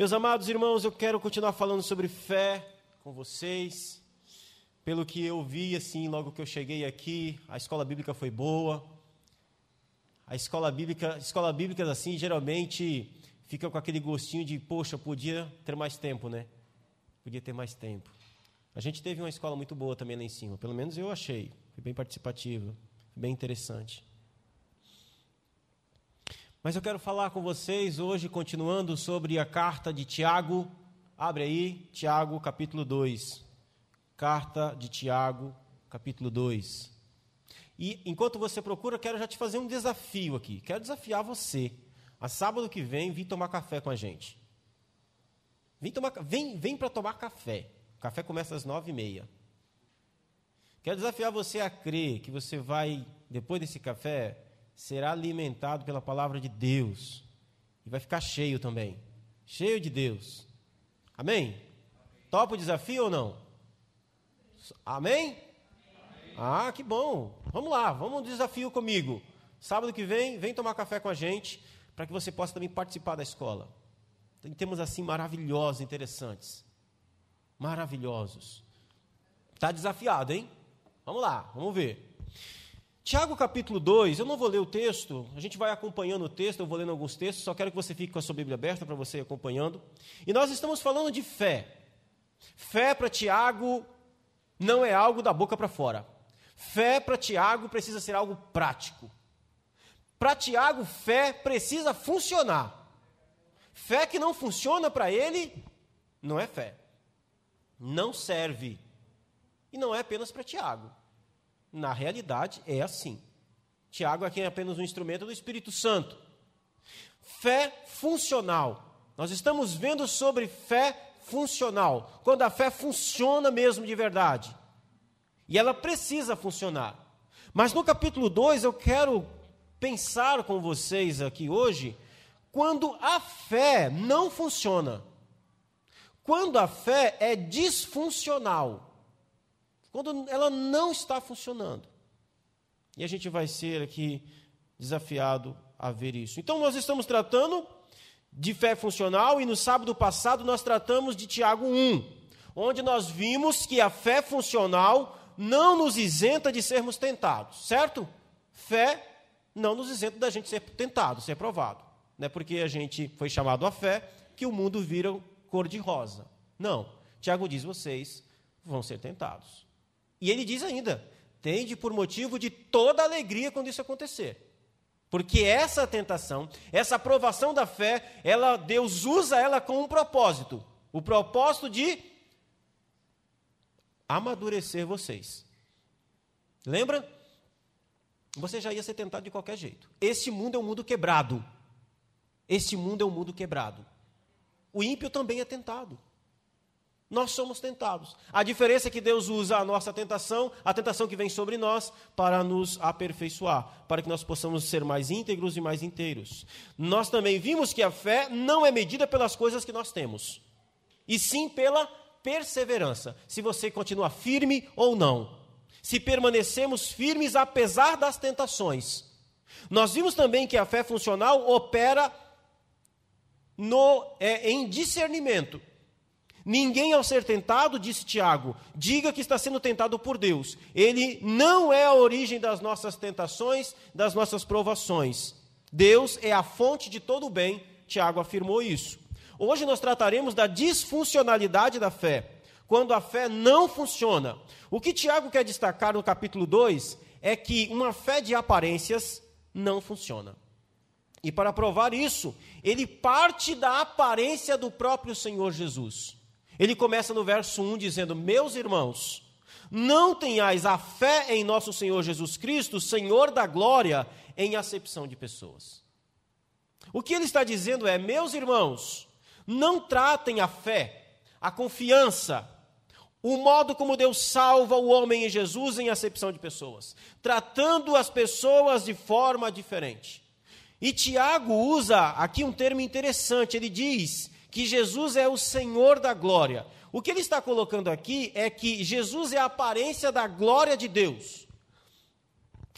Meus amados irmãos, eu quero continuar falando sobre fé com vocês. Pelo que eu vi, assim, logo que eu cheguei aqui, a escola bíblica foi boa. A escola bíblica, escola bíblicas assim, geralmente fica com aquele gostinho de, poxa, podia ter mais tempo, né? Podia ter mais tempo. A gente teve uma escola muito boa também lá em cima, pelo menos eu achei. Foi bem participativa, bem interessante. Mas eu quero falar com vocês hoje, continuando sobre a carta de Tiago. Abre aí, Tiago, capítulo 2. Carta de Tiago, capítulo 2. E enquanto você procura, quero já te fazer um desafio aqui. Quero desafiar você. A sábado que vem, vim tomar café com a gente. Vem, tomar, vem, vem para tomar café. O café começa às nove e meia. Quero desafiar você a crer que você vai, depois desse café, será alimentado pela palavra de Deus. E vai ficar cheio também. Cheio de Deus. Amém? Topa o desafio ou não? Amém? Ah, que bom. Vamos lá, vamos um desafio comigo. Sábado que vem, vem tomar café com a gente, para que você possa também participar da escola. Tem temas assim maravilhosos, interessantes. Maravilhosos. Está desafiado, hein? Vamos lá, vamos ver. Tiago capítulo 2, eu não vou ler o texto, a gente vai acompanhando o texto, eu vou lendo alguns textos, só quero que você fique com a sua Bíblia aberta para você ir acompanhando. E nós estamos falando de fé. Fé para Tiago não é algo da boca para fora. Fé para Tiago precisa ser algo prático. Para Tiago, fé precisa funcionar. Fé que não funciona para ele, não é fé. Não serve. E não é apenas para Tiago. Na realidade, é assim. Tiago aqui é apenas um instrumento do Espírito Santo. Fé funcional. Nós estamos vendo sobre fé funcional. Quando a fé funciona mesmo de verdade. E ela precisa funcionar. Mas no capítulo 2 eu quero pensar com vocês aqui hoje quando a fé não funciona. Quando a fé é disfuncional quando ela não está funcionando. E a gente vai ser aqui desafiado a ver isso. Então, nós estamos tratando de fé funcional e no sábado passado nós tratamos de Tiago 1, onde nós vimos que a fé funcional não nos isenta de sermos tentados, certo? Fé não nos isenta da gente ser tentado, ser provado. Não é porque a gente foi chamado à fé que o mundo vira cor de rosa. Não. Tiago diz: vocês vão ser tentados. E ele diz ainda: tende por motivo de toda alegria quando isso acontecer. Porque essa tentação, essa aprovação da fé, ela, Deus usa ela com um propósito. O propósito de amadurecer vocês. Lembra? Você já ia ser tentado de qualquer jeito. Este mundo é um mundo quebrado. Este mundo é um mundo quebrado. O ímpio também é tentado nós somos tentados. A diferença é que Deus usa a nossa tentação, a tentação que vem sobre nós, para nos aperfeiçoar, para que nós possamos ser mais íntegros e mais inteiros. Nós também vimos que a fé não é medida pelas coisas que nós temos, e sim pela perseverança, se você continua firme ou não. Se permanecemos firmes apesar das tentações. Nós vimos também que a fé funcional opera no, é, em discernimento. Ninguém ao ser tentado, disse Tiago, diga que está sendo tentado por Deus. Ele não é a origem das nossas tentações, das nossas provações. Deus é a fonte de todo o bem, Tiago afirmou isso. Hoje nós trataremos da disfuncionalidade da fé, quando a fé não funciona. O que Tiago quer destacar no capítulo 2 é que uma fé de aparências não funciona. E para provar isso, ele parte da aparência do próprio Senhor Jesus. Ele começa no verso 1 dizendo: Meus irmãos, não tenhais a fé em nosso Senhor Jesus Cristo, Senhor da glória, em acepção de pessoas. O que ele está dizendo é: Meus irmãos, não tratem a fé, a confiança, o modo como Deus salva o homem em Jesus em acepção de pessoas, tratando as pessoas de forma diferente. E Tiago usa aqui um termo interessante, ele diz que Jesus é o Senhor da glória. O que ele está colocando aqui é que Jesus é a aparência da glória de Deus.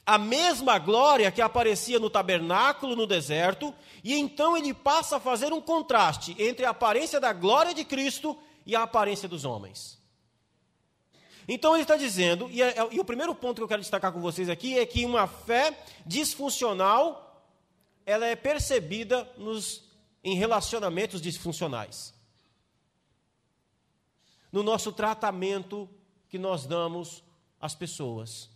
a mesma glória que aparecia no tabernáculo no deserto, e então ele passa a fazer um contraste entre a aparência da glória de Cristo e a aparência dos homens. Então ele está dizendo, e, é, e, o primeiro ponto que eu quero destacar com vocês aqui é que uma fé disfuncional ela é percebida nos, em relacionamentos disfuncionais. No nosso tratamento que nós damos às pessoas.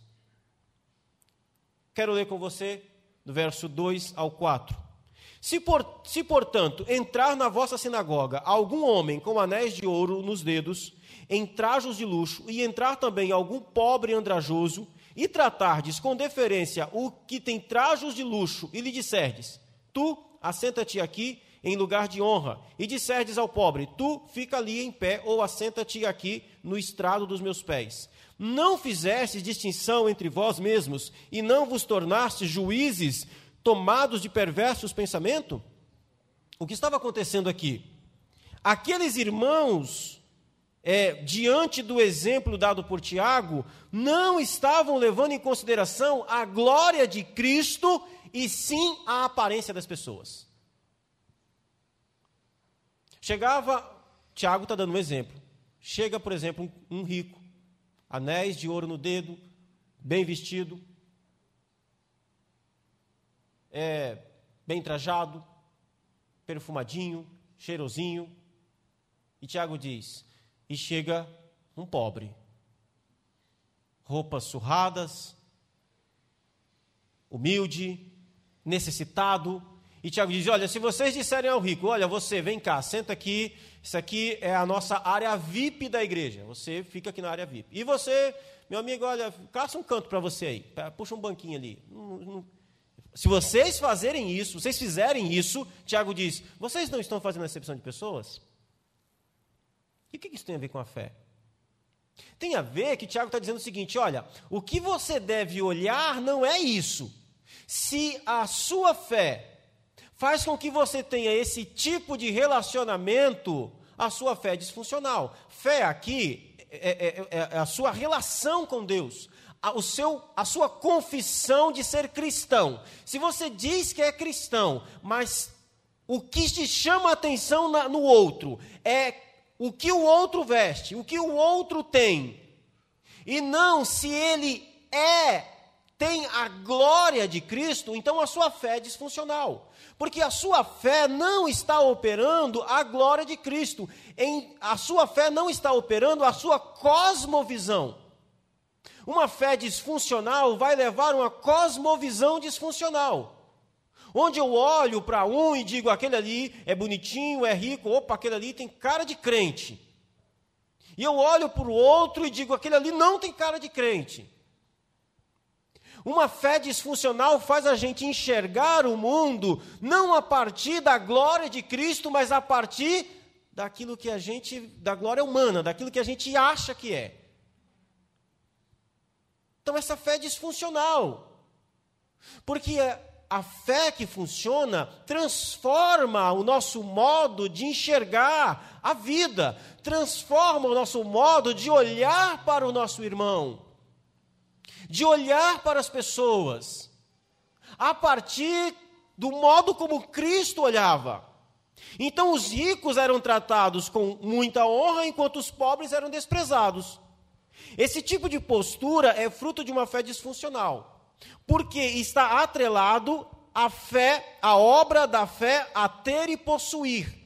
Quero ler com você do verso 2 ao 4. Se, por, se, portanto, entrar na vossa sinagoga algum homem com anéis de ouro nos dedos, em trajos de luxo, e entrar também algum pobre andrajoso, e tratardes com deferência o que tem trajos de luxo, e lhe disserdes: Tu, assenta-te aqui em lugar de honra, e disserdes ao pobre: Tu, fica ali em pé, ou assenta-te aqui no estrado dos meus pés. Não fizestes distinção entre vós mesmos, e não vos tornastes juízes tomados de perversos pensamentos? O que estava acontecendo aqui? Aqueles irmãos, é, diante do exemplo dado por Tiago, não estavam levando em consideração a glória de Cristo e sim a aparência das pessoas. Chegava, Tiago está dando um exemplo. Chega, por exemplo, um rico, anéis de ouro no dedo, bem vestido, é, bem trajado, perfumadinho, cheirosinho. E Tiago diz: e chega um pobre, roupas surradas, humilde, necessitado. E Tiago diz: Olha, se vocês disserem ao rico, olha, você vem cá, senta aqui, isso aqui é a nossa área VIP da igreja. Você fica aqui na área VIP. E você, meu amigo, olha, caça um canto para você aí, puxa um banquinho ali. Se vocês fazerem isso, vocês fizerem isso, Tiago diz: vocês não estão fazendo acepção de pessoas? E o que isso tem a ver com a fé? Tem a ver que Tiago está dizendo o seguinte: olha, o que você deve olhar não é isso. Se a sua fé faz com que você tenha esse tipo de relacionamento, a sua fé é disfuncional. Fé aqui é, é, é, é a sua relação com Deus a, o seu, a sua confissão de ser cristão. Se você diz que é cristão, mas o que te chama a atenção na, no outro é o que o outro veste, o que o outro tem, e não se ele é, tem a glória de Cristo, então a sua fé é disfuncional. Porque a sua fé não está operando a glória de Cristo, em, a sua fé não está operando a sua cosmovisão. Uma fé disfuncional vai levar uma cosmovisão disfuncional. Onde eu olho para um e digo, aquele ali é bonitinho, é rico, opa, aquele ali tem cara de crente. E eu olho para o outro e digo, aquele ali não tem cara de crente. Uma fé disfuncional faz a gente enxergar o mundo não a partir da glória de Cristo, mas a partir daquilo que a gente, da glória humana, daquilo que a gente acha que é. Então, essa fé é disfuncional. Porque a fé que funciona transforma o nosso modo de enxergar a vida, transforma o nosso modo de olhar para o nosso irmão, de olhar para as pessoas, a partir do modo como Cristo olhava. Então, os ricos eram tratados com muita honra, enquanto os pobres eram desprezados. Esse tipo de postura é fruto de uma fé disfuncional, porque está atrelado à fé, à obra da fé a ter e possuir.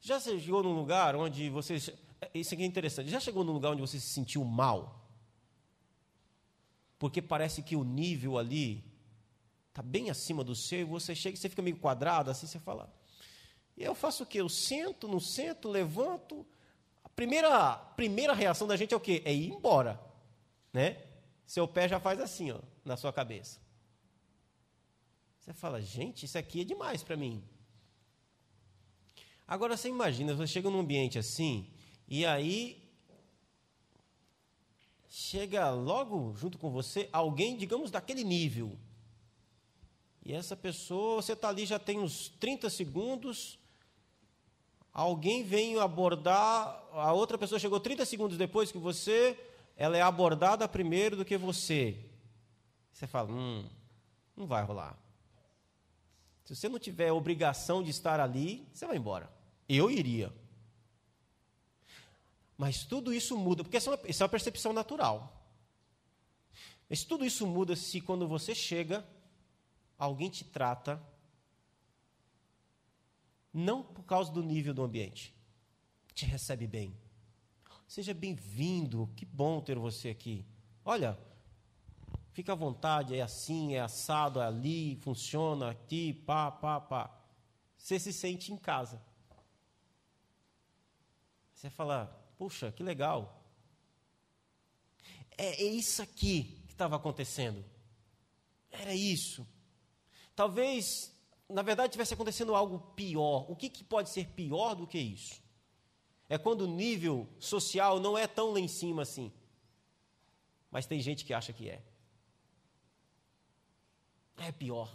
Já chegou num lugar onde você. Isso aqui é interessante. Já chegou num lugar onde você se sentiu mal? Porque parece que o nível ali está bem acima do seu e você chega e você fica meio quadrado, assim você fala. E eu faço o quê? Eu sento, não sento, levanto, Primeira, primeira reação da gente é o quê? É ir embora. Né? Seu pé já faz assim, ó, na sua cabeça. Você fala, gente, isso aqui é demais para mim. Agora você imagina, você chega num ambiente assim, e aí chega logo junto com você alguém, digamos, daquele nível. E essa pessoa, você está ali já tem uns 30 segundos, alguém vem abordar, a outra pessoa chegou 30 segundos depois que você, ela é abordada primeiro do que você. Você fala, hum, não vai rolar. Se você não tiver obrigação de estar ali, você vai embora. Eu iria. Mas tudo isso muda, porque isso é uma, é uma percepção natural. Mas tudo isso muda se quando você chega, alguém te trata não por causa do nível do ambiente, te recebe bem. Seja bem-vindo, que bom ter você aqui. Olha, fica à vontade, é assim, é assado, é ali, funciona aqui, pá, pá, pá. Você se sente em casa. Você fala, puxa, que legal. É, é isso aqui que estava acontecendo. Era isso. Talvez na verdade, tivesse acontecendo algo pior. O que, que pode ser pior do que isso? É quando o nível social não é tão lá em cima assim. Mas tem gente que acha que é. É pior.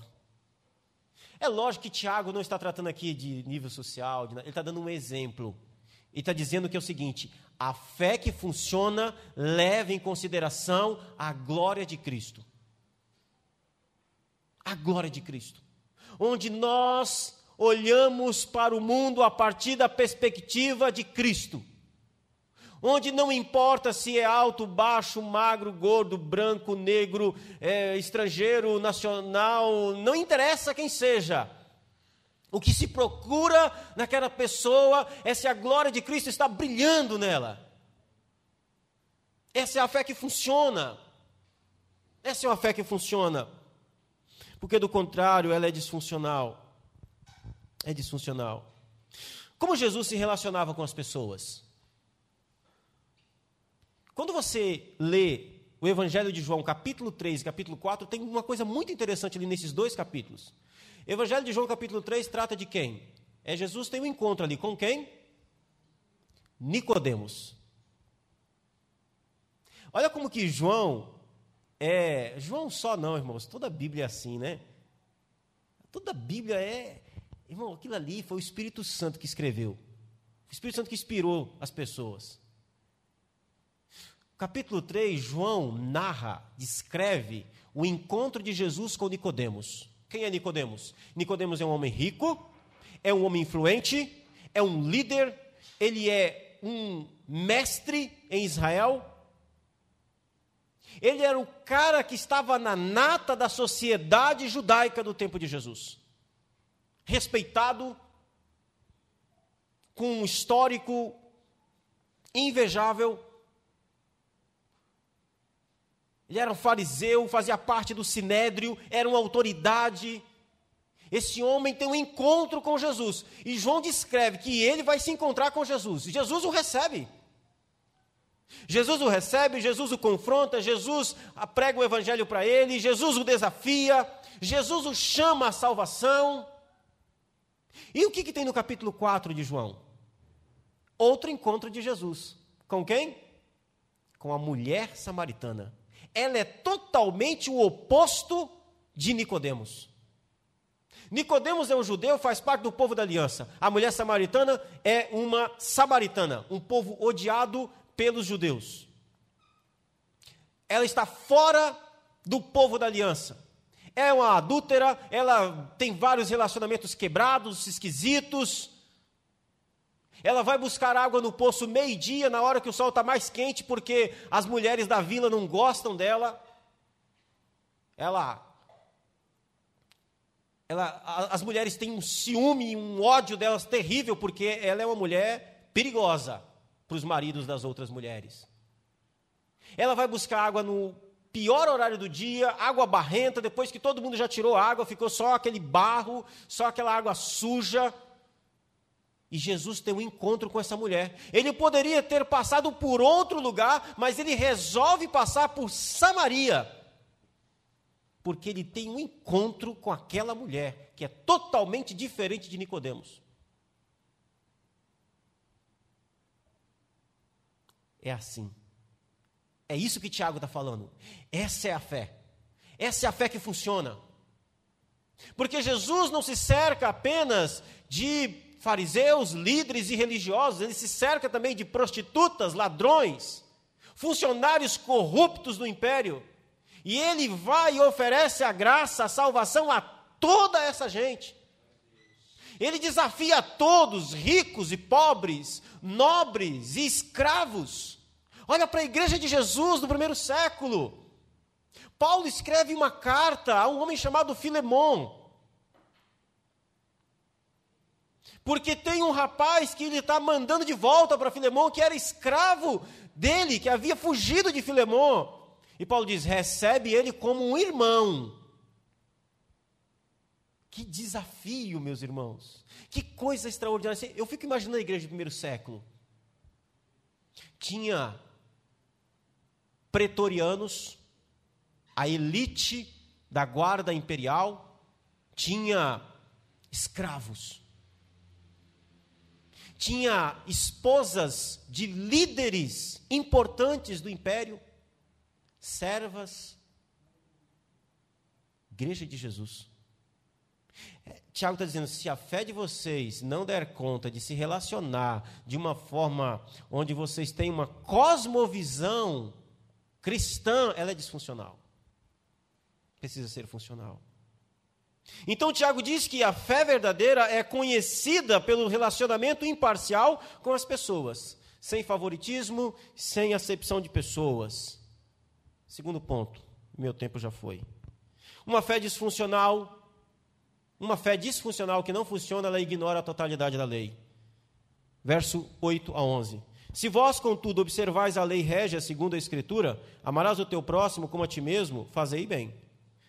É lógico que Tiago não está tratando aqui de nível social, de, ele está dando um exemplo. Ele está dizendo que é o seguinte: a fé que funciona leva em consideração a glória de Cristo. A glória de Cristo onde nós olhamos para o mundo a partir da perspectiva de Cristo. Onde não importa se é alto, baixo, magro, gordo, branco, negro, é, estrangeiro, nacional, não interessa quem seja. O que se procura naquela pessoa é se a glória de Cristo está brilhando nela. Essa é a fé que funciona. Essa é uma fé que funciona porque do contrário ela é disfuncional. É disfuncional. Como Jesus se relacionava com as pessoas? Quando você lê o Evangelho de João, capítulo 3 e capítulo 4, tem uma coisa muito interessante ali nesses dois capítulos. Evangelho de João, capítulo 3, trata de quem? É Jesus tem um encontro ali com quem? Nicodemos. Olha como que João é, João só não, irmãos, toda a Bíblia é assim, né? Toda a Bíblia é. Irmão, aquilo ali foi o Espírito Santo que escreveu. O Espírito Santo que inspirou as pessoas. Capítulo 3, João narra, descreve o encontro de Jesus com Nicodemos. Quem é Nicodemos? Nicodemos é um homem rico, é um homem influente, é um líder, ele é um mestre em Israel, ele era o cara que estava na nata da sociedade judaica do tempo de Jesus. Respeitado, com um histórico invejável. Ele era um fariseu, fazia parte do sinédrio, era uma autoridade. Esse homem tem um encontro com Jesus. E João descreve que ele vai se encontrar com Jesus. E Jesus o recebe. Jesus o recebe, Jesus o confronta, Jesus prega o evangelho para ele, Jesus o desafia, Jesus o chama à salvação. E o que, que tem no capítulo 4 de João? Outro encontro de Jesus. Com quem? Com a mulher samaritana. Ela é totalmente o oposto de Nicodemos. Nicodemos é um judeu, faz parte do povo da aliança. A mulher samaritana é uma samaritana, um povo odiado pelos judeus. Ela está fora do povo da aliança. É uma adúltera, ela tem vários relacionamentos quebrados, esquisitos. Ela vai buscar água no poço meio-dia, na hora que o sol está mais quente, porque as mulheres da vila não gostam dela. Ela, ela, as mulheres têm um ciúme, um ódio delas terrível, porque ela é uma mulher perigosa para os maridos das outras mulheres. Ela vai buscar água no pior horário do dia, água barrenta, depois que todo mundo já tirou água, ficou só aquele barro, só aquela água suja. E Jesus tem um encontro com essa mulher. Ele poderia ter passado por outro lugar, mas ele resolve passar por Samaria. Porque ele tem um encontro com aquela mulher, que é totalmente diferente de Nicodemos. é assim. É isso que Tiago está falando. Essa é a fé. Essa é a fé que funciona. Porque Jesus não se cerca apenas de fariseus, líderes e religiosos, ele se cerca também de prostitutas, ladrões. funcionários corruptos do império. E ele vai e oferece a graça, a salvação a toda essa gente. Ele desafia todos, ricos e pobres, nobres e escravos. Olha para a igreja de Jesus do primeiro século. Paulo escreve uma carta a um homem chamado Filemon. Porque tem um rapaz que ele está mandando de volta para Filemon, que era escravo dele, que havia fugido de Filemon. E Paulo diz: recebe ele como um irmão. Que desafio, meus irmãos. Que coisa extraordinária. Eu fico imaginando a igreja do primeiro século. Tinha pretorianos, a elite da guarda imperial, tinha escravos, tinha esposas de líderes importantes do império, servas, igreja de Jesus. É, Tiago está dizendo: se a fé de vocês não der conta de se relacionar de uma forma onde vocês têm uma cosmovisão cristã, ela é disfuncional. Precisa ser funcional. Então, Tiago diz que a fé verdadeira é conhecida pelo relacionamento imparcial com as pessoas, sem favoritismo, sem acepção de pessoas. Segundo ponto, meu tempo já foi. Uma fé disfuncional, uma fé disfuncional que não funciona, ela ignora a totalidade da lei. Verso 8 a 11. Se vós, contudo, observais a lei régia segundo a Escritura, amarás o teu próximo como a ti mesmo, fazei bem.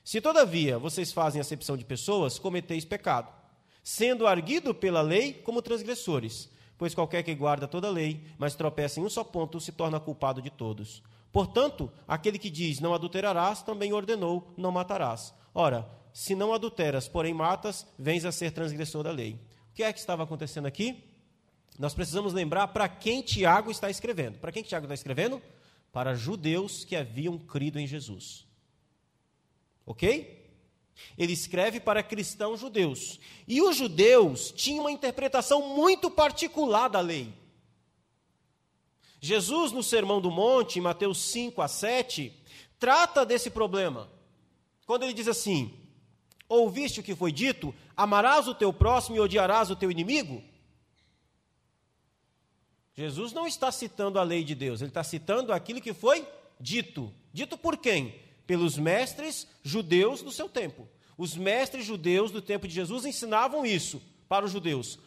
Se, todavia, vocês fazem acepção de pessoas, cometeis pecado, sendo arguido pela lei como transgressores. Pois qualquer que guarda toda a lei, mas tropeça em um só ponto, se torna culpado de todos. Portanto, aquele que diz não adulterarás, também ordenou não matarás. Ora, se não adulteras, porém matas, vens a ser transgressor da lei. O que é que estava acontecendo aqui? Nós precisamos lembrar para quem Tiago está escrevendo. Para quem Tiago está escrevendo? Para judeus que haviam crido em Jesus. Ok? Ele escreve para cristãos judeus. E os judeus tinham uma interpretação muito particular da lei. Jesus, no Sermão do Monte, em Mateus 5 a 7, trata desse problema. Quando ele diz assim: Ouviste o que foi dito? Amarás o teu próximo e odiarás o teu inimigo? Jesus não está citando a lei de Deus, ele está citando aquilo que foi dito. Dito por quem? Pelos mestres judeus do seu tempo. Os mestres judeus do tempo de Jesus ensinavam isso para os judeus: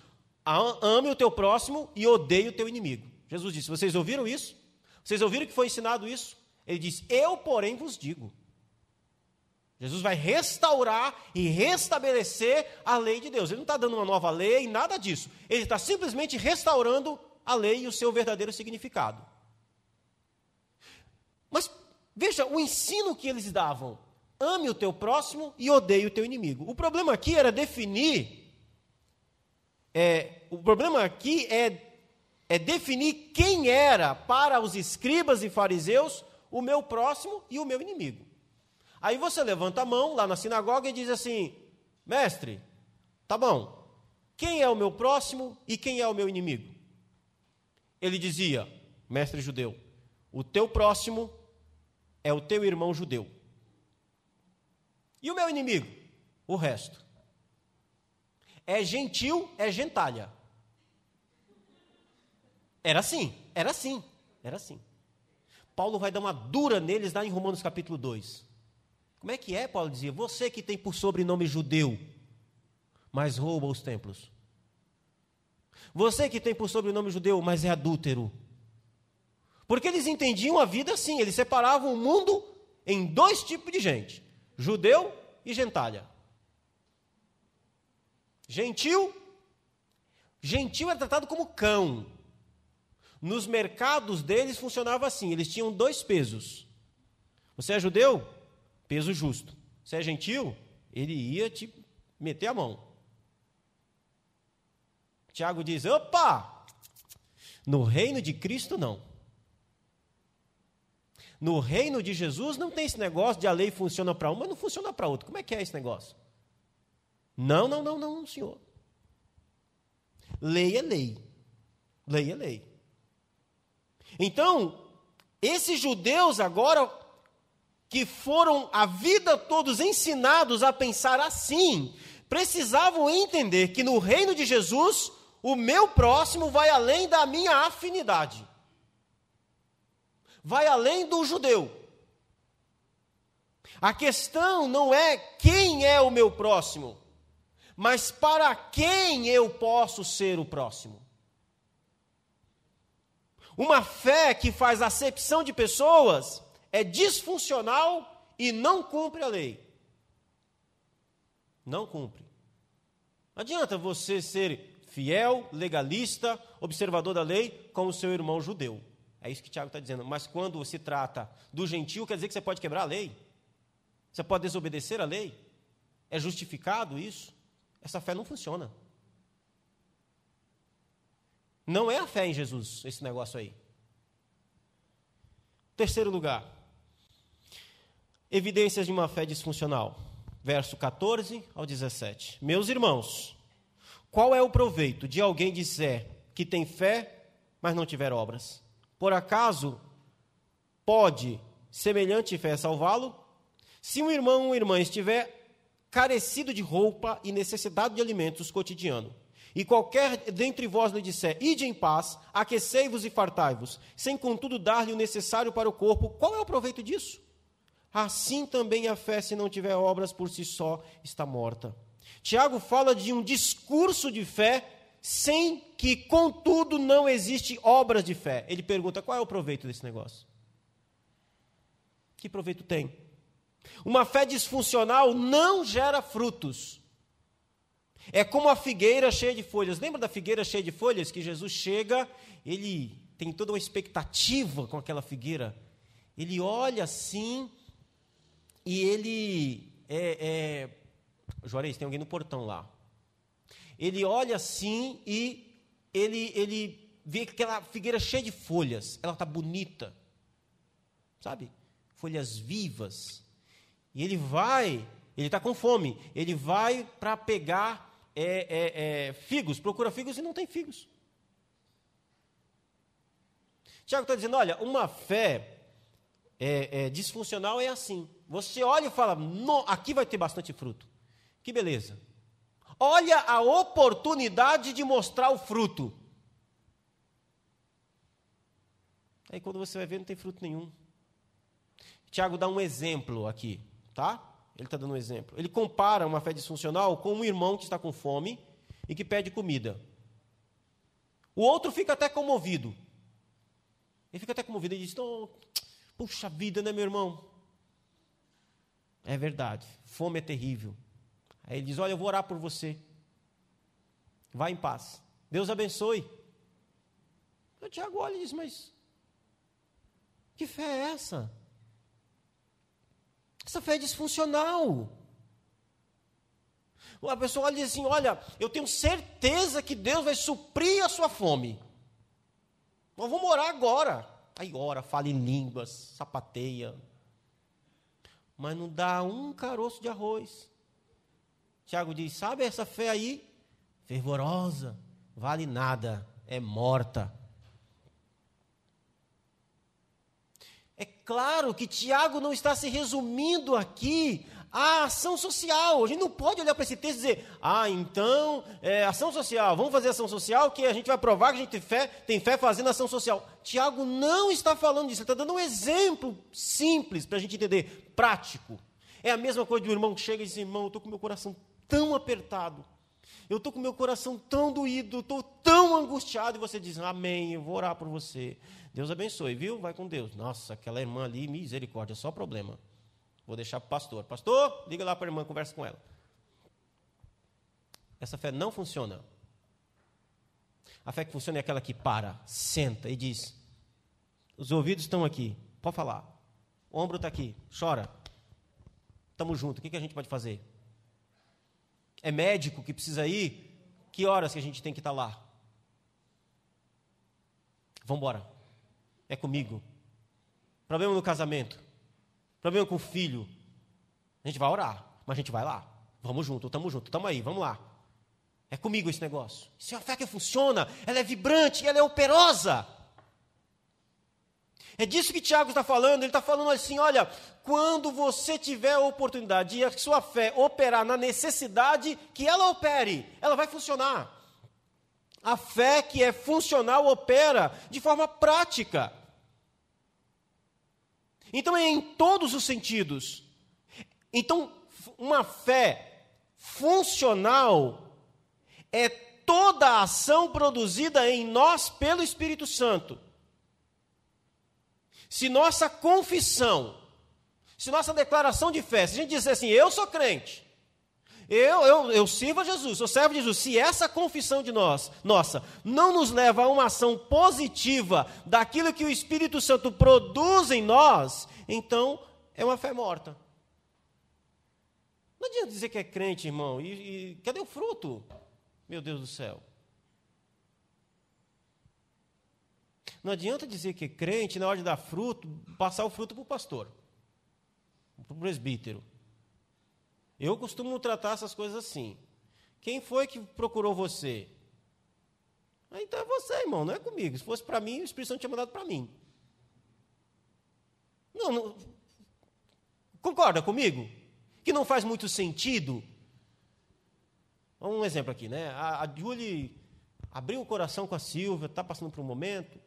ame o teu próximo e odeie o teu inimigo. Jesus disse: Vocês ouviram isso? Vocês ouviram que foi ensinado isso? Ele diz: Eu, porém, vos digo. Jesus vai restaurar e restabelecer a lei de Deus. Ele não está dando uma nova lei, nada disso. Ele está simplesmente restaurando a lei e o seu verdadeiro significado. Mas veja o ensino que eles davam: ame o teu próximo e odeie o teu inimigo. O problema aqui era definir. É, o problema aqui é, é definir quem era para os escribas e fariseus o meu próximo e o meu inimigo. Aí você levanta a mão lá na sinagoga e diz assim: Mestre, tá bom, quem é o meu próximo e quem é o meu inimigo? Ele dizia, mestre judeu, o teu próximo é o teu irmão judeu. E o meu inimigo? O resto. É gentil, é gentalha. Era assim, era assim, era assim. Paulo vai dar uma dura neles lá em Romanos capítulo 2. Como é que é? Paulo dizia: Você que tem por sobrenome judeu, mas rouba os templos. Você que tem por sobrenome judeu, mas é adúltero. Porque eles entendiam a vida assim, eles separavam o mundo em dois tipos de gente: judeu e gentalha. Gentil, gentil era tratado como cão. Nos mercados deles funcionava assim: eles tinham dois pesos. Você é judeu? Peso justo. Você é gentil? Ele ia te meter a mão. Tiago diz: opa! No reino de Cristo, não. No reino de Jesus não tem esse negócio de a lei funciona para um, mas não funciona para outro. Como é que é esse negócio? Não, não, não, não, senhor. Lei é lei. Lei é lei. Então, Esses judeus agora que foram a vida todos ensinados a pensar assim, precisavam entender que no reino de Jesus, o meu próximo vai além da minha afinidade. Vai além do judeu. A questão não é quem é o meu próximo, mas para quem eu posso ser o próximo. Uma fé que faz acepção de pessoas é disfuncional e não cumpre a lei. Não cumpre. Não adianta você ser fiel, legalista, observador da lei, como seu irmão judeu. É isso que Tiago está dizendo. Mas quando se trata do gentil, quer dizer que você pode quebrar a lei? Você pode desobedecer a lei? É justificado isso? Essa fé não funciona. Não é a fé em Jesus, esse negócio aí. Terceiro lugar, evidências de uma fé disfuncional. Verso 14 ao 17. Meus irmãos, qual é o proveito de alguém dizer que tem fé, mas não tiver obras? Por acaso pode semelhante fé salvá-lo? Se um irmão ou irmã estiver carecido de roupa e necessidade de alimentos cotidiano, e qualquer dentre vós lhe disser, ide em paz, aquecei-vos e fartai-vos, sem contudo dar-lhe o necessário para o corpo, qual é o proveito disso? Assim também a fé, se não tiver obras por si só, está morta. Tiago fala de um discurso de fé sem que, contudo, não existe obras de fé. Ele pergunta: qual é o proveito desse negócio? Que proveito tem? Uma fé disfuncional não gera frutos. É como a figueira cheia de folhas. Lembra da figueira cheia de folhas? Que Jesus chega, ele tem toda uma expectativa com aquela figueira. Ele olha assim e ele. É, é... Juarez, tem alguém no portão lá. Ele olha assim e ele, ele vê aquela figueira cheia de folhas. Ela está bonita. Sabe? Folhas vivas. E ele vai, ele está com fome. Ele vai para pegar é, é, é, figos, procura figos e não tem figos. Tiago está dizendo: olha, uma fé é, é, disfuncional é assim. Você olha e fala, aqui vai ter bastante fruto. Que beleza. Olha a oportunidade de mostrar o fruto. Aí quando você vai ver, não tem fruto nenhum. Tiago dá um exemplo aqui, tá? Ele está dando um exemplo. Ele compara uma fé disfuncional com um irmão que está com fome e que pede comida. O outro fica até comovido. Ele fica até comovido e diz: oh, Puxa vida, né, meu irmão? É verdade, fome é terrível. Aí ele diz: Olha, eu vou orar por você. Vá em paz. Deus abençoe. O Tiago olha e diz: Mas que fé é essa? Essa fé é disfuncional. A pessoa olha e diz assim: Olha, eu tenho certeza que Deus vai suprir a sua fome. Nós vamos orar agora. Aí ora, fala em línguas, sapateia. Mas não dá um caroço de arroz. Tiago diz: sabe essa fé aí? Fervorosa, vale nada, é morta. É claro que Tiago não está se resumindo aqui à ação social. A gente não pode olhar para esse texto e dizer, ah, então, é, ação social, vamos fazer ação social, que a gente vai provar que a gente tem fé, tem fé fazendo ação social. Tiago não está falando disso, ele está dando um exemplo simples para a gente entender, prático. É a mesma coisa de um irmão que chega e diz, irmão, eu estou com meu coração tão apertado, eu estou com meu coração tão doído, estou tão angustiado, e você diz, amém, eu vou orar por você. Deus abençoe, viu? Vai com Deus. Nossa, aquela irmã ali, misericórdia, só problema. Vou deixar para o pastor. Pastor, liga lá para a irmã, conversa com ela. Essa fé não funciona. A fé que funciona é aquela que para, senta e diz: Os ouvidos estão aqui, pode falar. O ombro está aqui, chora. Estamos juntos, o que, que a gente pode fazer? É médico que precisa ir? Que horas que a gente tem que estar tá lá? Vamos embora é comigo. Problema no casamento. Problema com o filho. A gente vai orar, mas a gente vai lá. Vamos junto, estamos juntos, estamos aí, vamos lá. É comigo esse negócio. Isso é uma fé que funciona, ela é vibrante, ela é operosa. É disso que Tiago está falando. Ele está falando assim: olha, quando você tiver a oportunidade de a sua fé operar na necessidade, que ela opere, ela vai funcionar. A fé que é funcional opera de forma prática. Então é em todos os sentidos. Então, uma fé funcional é toda a ação produzida em nós pelo Espírito Santo. Se nossa confissão, se nossa declaração de fé, se a gente disser assim, eu sou crente, eu, eu, eu sirvo a Jesus, eu servo a Jesus. Se essa confissão de nós, nossa, não nos leva a uma ação positiva daquilo que o Espírito Santo produz em nós, então é uma fé morta. Não adianta dizer que é crente, irmão, e, e cadê o fruto? Meu Deus do céu. Não adianta dizer que é crente, na hora de dar fruto, passar o fruto para o pastor, para o presbítero. Eu costumo tratar essas coisas assim. Quem foi que procurou você? Ah, então é você, irmão, não é comigo. Se fosse para mim, o Espírito Santo tinha mandado para mim. Não, não, Concorda comigo? Que não faz muito sentido. Um exemplo aqui, né? A, a Julie abriu o coração com a Silvia, está passando por um momento.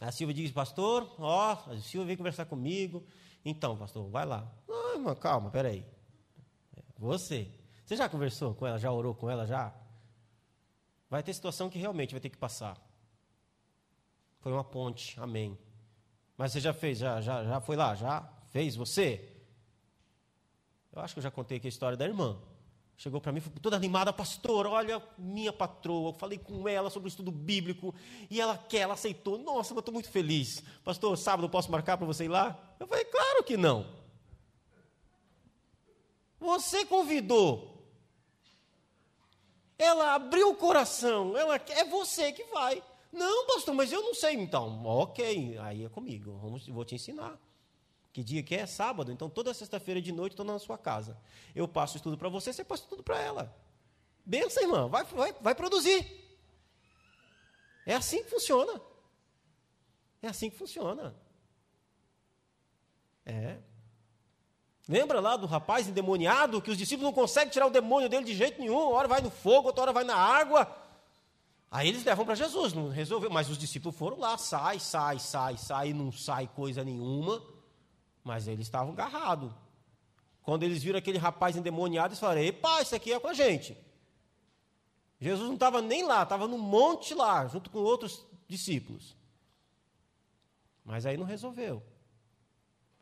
A Silvia diz, pastor, ó, a Silvia veio conversar comigo. Então, pastor, vai lá. Não, irmão, calma, peraí. Você. Você já conversou com ela? Já orou com ela? Já? Vai ter situação que realmente vai ter que passar. Foi uma ponte, amém. Mas você já fez? Já, já, já foi lá? Já fez você? Eu acho que eu já contei aqui a história da irmã. Chegou para mim, toda animada, pastor, olha minha patroa, falei com ela sobre o estudo bíblico, e ela quer, ela aceitou. Nossa, eu estou muito feliz. Pastor, sábado eu posso marcar para você ir lá? Eu falei, claro que não. Você convidou. Ela abriu o coração. Ela é você que vai. Não, pastor, mas eu não sei. Então, ok, aí é comigo. Vamos, vou te ensinar. Que dia que é? Sábado. Então, toda sexta-feira de noite estou na sua casa. Eu passo estudo para você, você passa tudo para ela. Benção, irmã. Vai, vai, vai produzir. É assim que funciona. É assim que funciona. É. Lembra lá do rapaz endemoniado que os discípulos não conseguem tirar o demônio dele de jeito nenhum? Uma hora vai no fogo, outra hora vai na água. Aí eles levam para Jesus, não resolveu. Mas os discípulos foram lá, sai, sai, sai, sai, não sai coisa nenhuma. Mas eles estavam agarrados. Quando eles viram aquele rapaz endemoniado, eles falaram: Epa, isso aqui é com a gente. Jesus não estava nem lá, estava no monte lá, junto com outros discípulos. Mas aí não resolveu.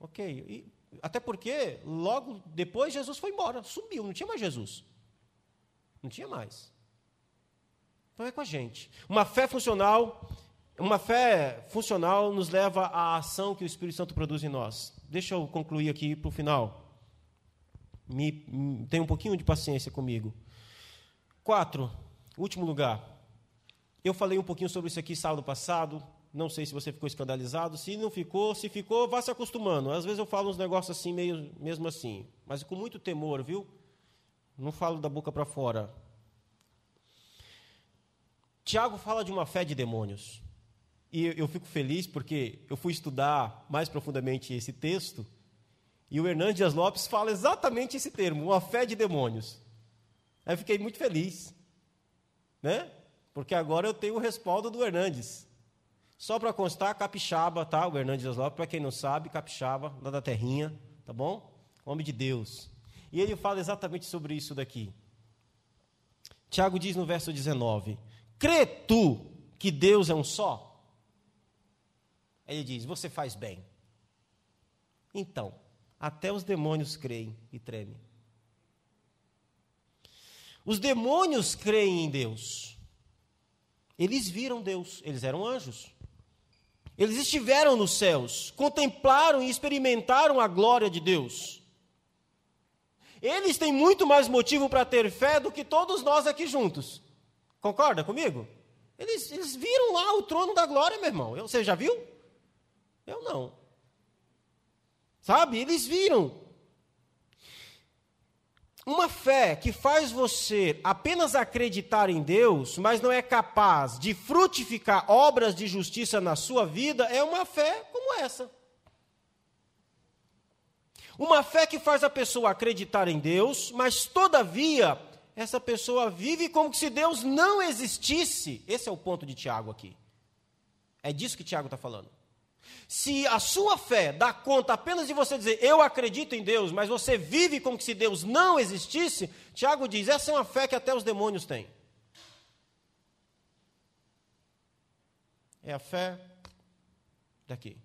Ok, e até porque logo depois Jesus foi embora, subiu, não tinha mais Jesus. Não tinha mais. Então é com a gente. Uma fé funcional, uma fé funcional nos leva à ação que o Espírito Santo produz em nós. Deixa eu concluir aqui para o final. Me, me, tenha um pouquinho de paciência comigo. Quatro, último lugar. Eu falei um pouquinho sobre isso aqui sábado passado. Não sei se você ficou escandalizado. Se não ficou, se ficou, vá se acostumando. Às vezes eu falo uns negócios assim, meio, mesmo assim. Mas com muito temor, viu? Não falo da boca para fora. Tiago fala de uma fé de demônios. E eu fico feliz porque eu fui estudar mais profundamente esse texto. E o Hernandes Lopes fala exatamente esse termo, uma fé de demônios. Aí eu fiquei muito feliz. Né? Porque agora eu tenho o respaldo do Hernandes. Só para constar, capixaba, tá? O Hernandes Lopes, para quem não sabe, capixaba, lá da terrinha, tá bom? Homem de Deus. E ele fala exatamente sobre isso daqui. Tiago diz no verso 19: Crê tu que Deus é um só? Ele diz: Você faz bem. Então, até os demônios creem e tremem. Os demônios creem em Deus. Eles viram Deus, eles eram anjos. Eles estiveram nos céus, contemplaram e experimentaram a glória de Deus. Eles têm muito mais motivo para ter fé do que todos nós aqui juntos. Concorda comigo? Eles, eles viram lá o trono da glória, meu irmão. Você já viu? Eu não. Sabe? Eles viram. Uma fé que faz você apenas acreditar em Deus, mas não é capaz de frutificar obras de justiça na sua vida, é uma fé como essa. Uma fé que faz a pessoa acreditar em Deus, mas todavia essa pessoa vive como se Deus não existisse. Esse é o ponto de Tiago aqui. É disso que Tiago está falando. Se a sua fé dá conta apenas de você dizer eu acredito em Deus, mas você vive como se Deus não existisse, Tiago diz: essa é uma fé que até os demônios têm. É a fé daqui.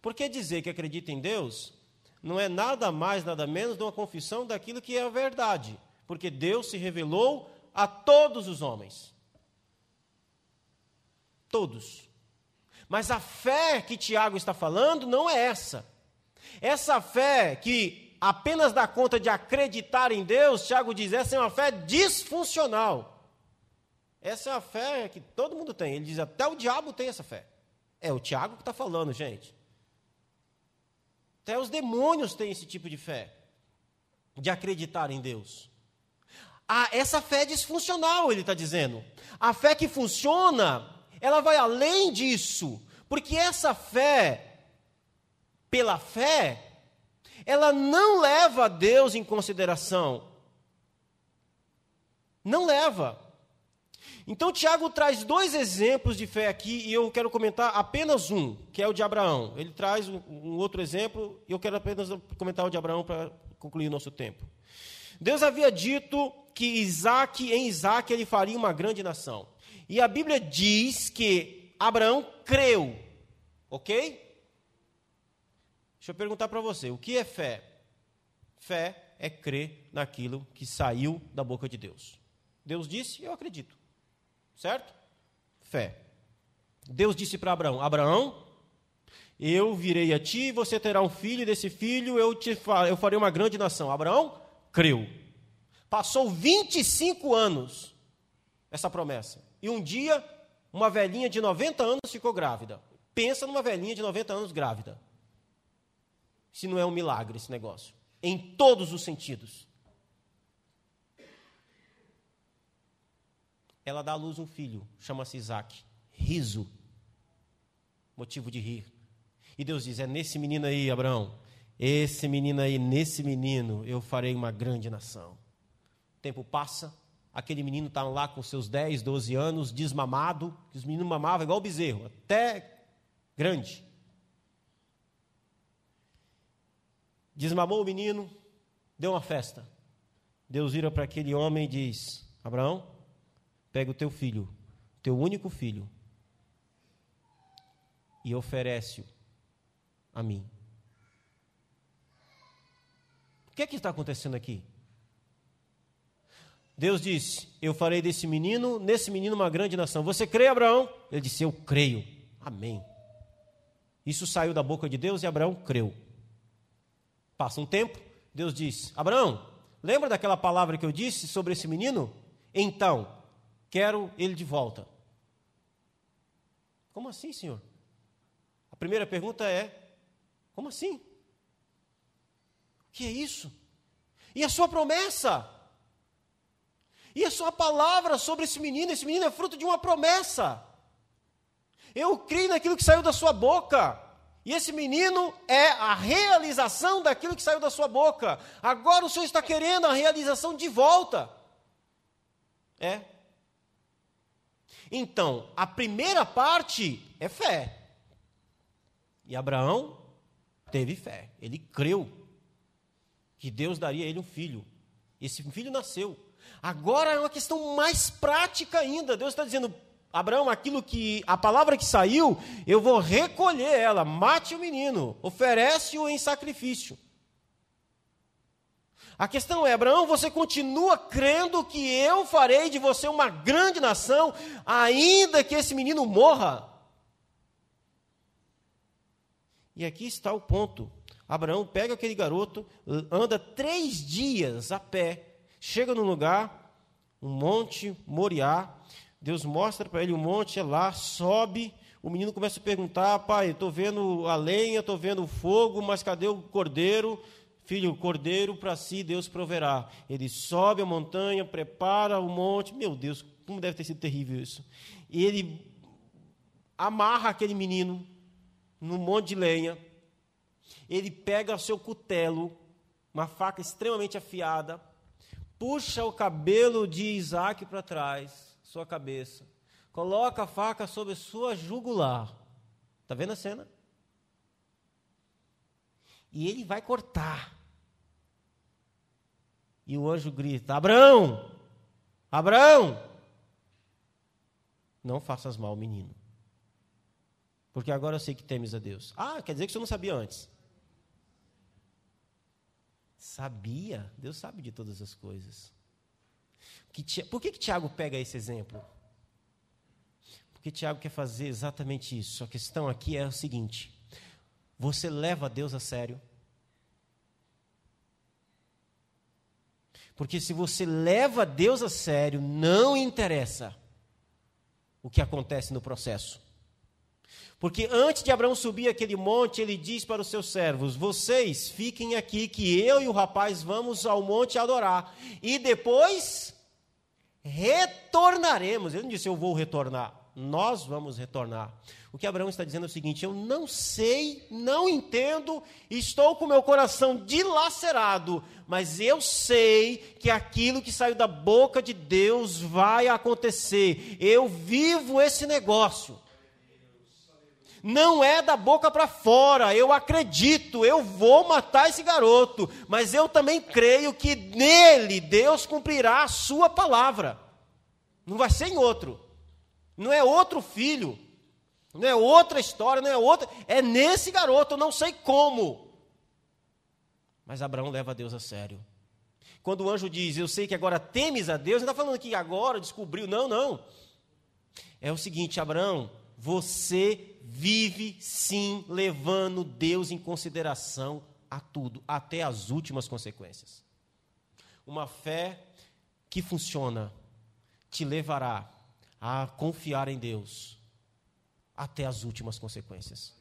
Porque dizer que acredita em Deus não é nada mais, nada menos de uma confissão daquilo que é a verdade. Porque Deus se revelou a todos os homens. Todos. Mas a fé que Tiago está falando não é essa. Essa fé que apenas dá conta de acreditar em Deus, Tiago diz, essa é uma fé disfuncional. Essa é uma fé que todo mundo tem. Ele diz, até o diabo tem essa fé. É o Tiago que está falando, gente. Até os demônios têm esse tipo de fé, de acreditar em Deus. Ah, essa fé é disfuncional, ele está dizendo. A fé que funciona ela vai além disso, porque essa fé, pela fé, ela não leva a Deus em consideração. Não leva. Então, Tiago traz dois exemplos de fé aqui e eu quero comentar apenas um, que é o de Abraão. Ele traz um, outro exemplo e eu quero apenas comentar o de Abraão para concluir o nosso tempo. Deus havia dito que Isaac, em Isaac ele faria uma grande nação. E a Bíblia diz que Abraão creu, ok? Deixa eu perguntar para você: o que é fé? Fé é crer naquilo que saiu da boca de Deus. Deus disse, eu acredito. Certo? Fé. Deus disse para Abraão: Abraão, eu virei a ti, você terá um filho, desse filho eu, te, eu farei uma grande nação. Abraão creu. Passou 25 anos essa promessa. E um dia, uma velhinha de 90 anos ficou grávida. Pensa numa velhinha de 90 anos grávida. Se não é um milagre esse negócio. Em todos os sentidos. Ela dá à luz um filho, chama-se Isaac. Riso. Motivo de rir. E Deus diz: É nesse menino aí, Abraão. Esse menino aí, nesse menino, eu farei uma grande nação. O tempo passa, aquele menino está lá com seus 10, 12 anos, desmamado, que os meninos mamavam igual o bezerro, até grande. Desmamou o menino, deu uma festa. Deus vira para aquele homem e diz: Abraão, pega o teu filho, teu único filho, e oferece-o a mim. O que é que está acontecendo aqui? Deus disse: Eu farei desse menino, nesse menino, uma grande nação. Você crê, Abraão? Ele disse: Eu creio. Amém. Isso saiu da boca de Deus e Abraão creu. Passa um tempo, Deus diz: Abraão, lembra daquela palavra que eu disse sobre esse menino? Então, quero ele de volta. Como assim, senhor? A primeira pergunta é: Como assim? O que é isso? E a sua promessa? E a sua palavra sobre esse menino, esse menino é fruto de uma promessa. Eu creio naquilo que saiu da sua boca. E esse menino é a realização daquilo que saiu da sua boca. Agora o Senhor está querendo a realização de volta. É. Então, a primeira parte é fé. E Abraão teve fé. Ele creu que Deus daria a ele um filho. Esse filho nasceu. Agora é uma questão mais prática ainda. Deus está dizendo, Abraão, aquilo que a palavra que saiu, eu vou recolher ela. Mate o menino, oferece-o em sacrifício. A questão é, Abraão, você continua crendo que eu farei de você uma grande nação, ainda que esse menino morra? E aqui está o ponto. Abraão pega aquele garoto, anda três dias a pé Chega no lugar, um monte Moriá. Deus mostra para ele o um monte, é lá, sobe. O menino começa a perguntar: pai, estou vendo a lenha, estou vendo o fogo, mas cadê o cordeiro? Filho, cordeiro para si Deus proverá. Ele sobe a montanha, prepara o monte. Meu Deus, como deve ter sido terrível isso. E ele amarra aquele menino no monte de lenha. Ele pega o seu cutelo, uma faca extremamente afiada, puxa o cabelo de Isaac para trás, sua cabeça, coloca a faca sobre sua jugular. Está vendo a cena? E ele vai cortar. E o anjo grita: Abraão, Abraão, não faças mal, menino. Porque agora eu sei que temes a Deus. Ah, quer dizer que você não sabia antes. Sabia, Deus sabe de todas as coisas. Por que, que Tiago pega esse exemplo? Porque Tiago quer fazer exatamente isso. A questão aqui é o seguinte: você leva Deus a sério? Porque se você leva Deus a sério, não interessa o que acontece no processo. Porque antes de Abraão subir aquele monte, ele diz para os seus servos: Vocês fiquem aqui, que eu e o rapaz vamos ao monte adorar. E depois retornaremos. Ele não disse: Eu vou retornar nós vamos retornar. O que Abraão está dizendo é o seguinte: eu não sei, não entendo, estou com meu coração dilacerado, mas eu sei que aquilo que saiu da boca de Deus vai acontecer. Eu vivo esse negócio. Não é da boca para fora, eu acredito, eu vou matar esse garoto, mas eu também creio que nele Deus cumprirá a sua palavra. Não vai ser em outro. Não é outro filho, não é outra história, não é outra. É nesse garoto, eu não sei como. Mas Abraão leva Deus a sério. Quando o anjo diz, Eu sei que agora temes a Deus, não está falando que agora descobriu. Não, não. É o seguinte, Abraão, você vive sim levando Deus em consideração a tudo, até as últimas consequências. Uma fé que funciona te levará a confiar em Deus até as últimas consequências.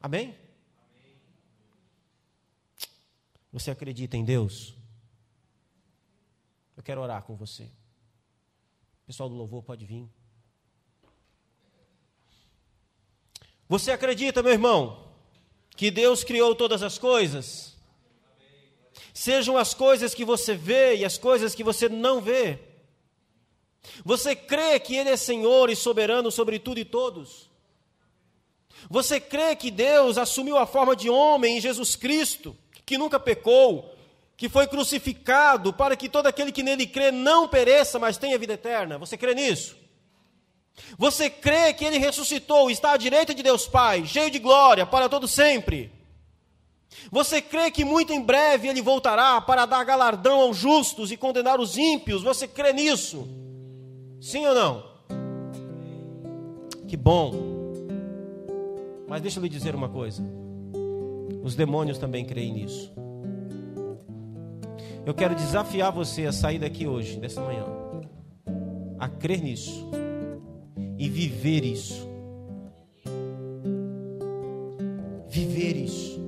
Amém? Você acredita em Deus? Eu quero orar com você. O pessoal do louvor pode vir. Você acredita, meu irmão, que Deus criou todas as coisas? Sejam as coisas que você vê e as coisas que você não vê. Você crê que Ele é Senhor e soberano sobre tudo e todos? Você crê que Deus assumiu a forma de homem em Jesus Cristo, que nunca pecou, que foi crucificado para que todo aquele que nele crê não pereça, mas tenha vida eterna? Você crê nisso? Você crê que ele ressuscitou, está à direita de Deus Pai, cheio de glória para todo sempre? Você crê que muito em breve ele voltará para dar galardão aos justos e condenar os ímpios? Você crê nisso? Sim ou não? Que bom. Mas deixa eu lhe dizer uma coisa. Os demônios também creem nisso. Eu quero desafiar você a sair daqui hoje, dessa manhã, a crer nisso e viver isso. Viver isso.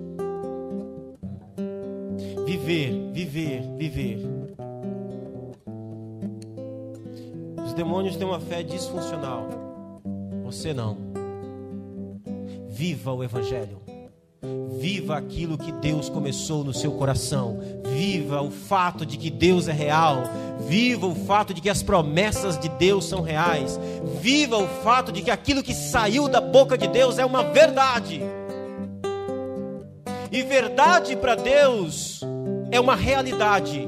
Viver, viver, viver. demônios têm uma fé disfuncional. Você não. Viva o Evangelho. Viva aquilo que Deus começou no seu coração. Viva o fato de que Deus é real. Viva o fato de que as promessas de Deus são reais. Viva o fato de que aquilo que saiu da boca de Deus é uma verdade. E verdade para Deus é uma realidade.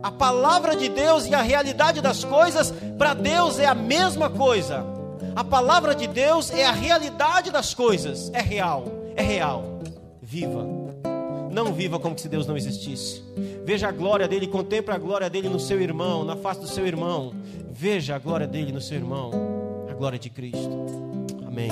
A palavra de Deus e a realidade das coisas, para Deus é a mesma coisa. A palavra de Deus é a realidade das coisas. É real, é real. Viva. Não viva como se Deus não existisse. Veja a glória dele, contemple a glória dele no seu irmão, na face do seu irmão. Veja a glória dele no seu irmão, a glória de Cristo. Amém.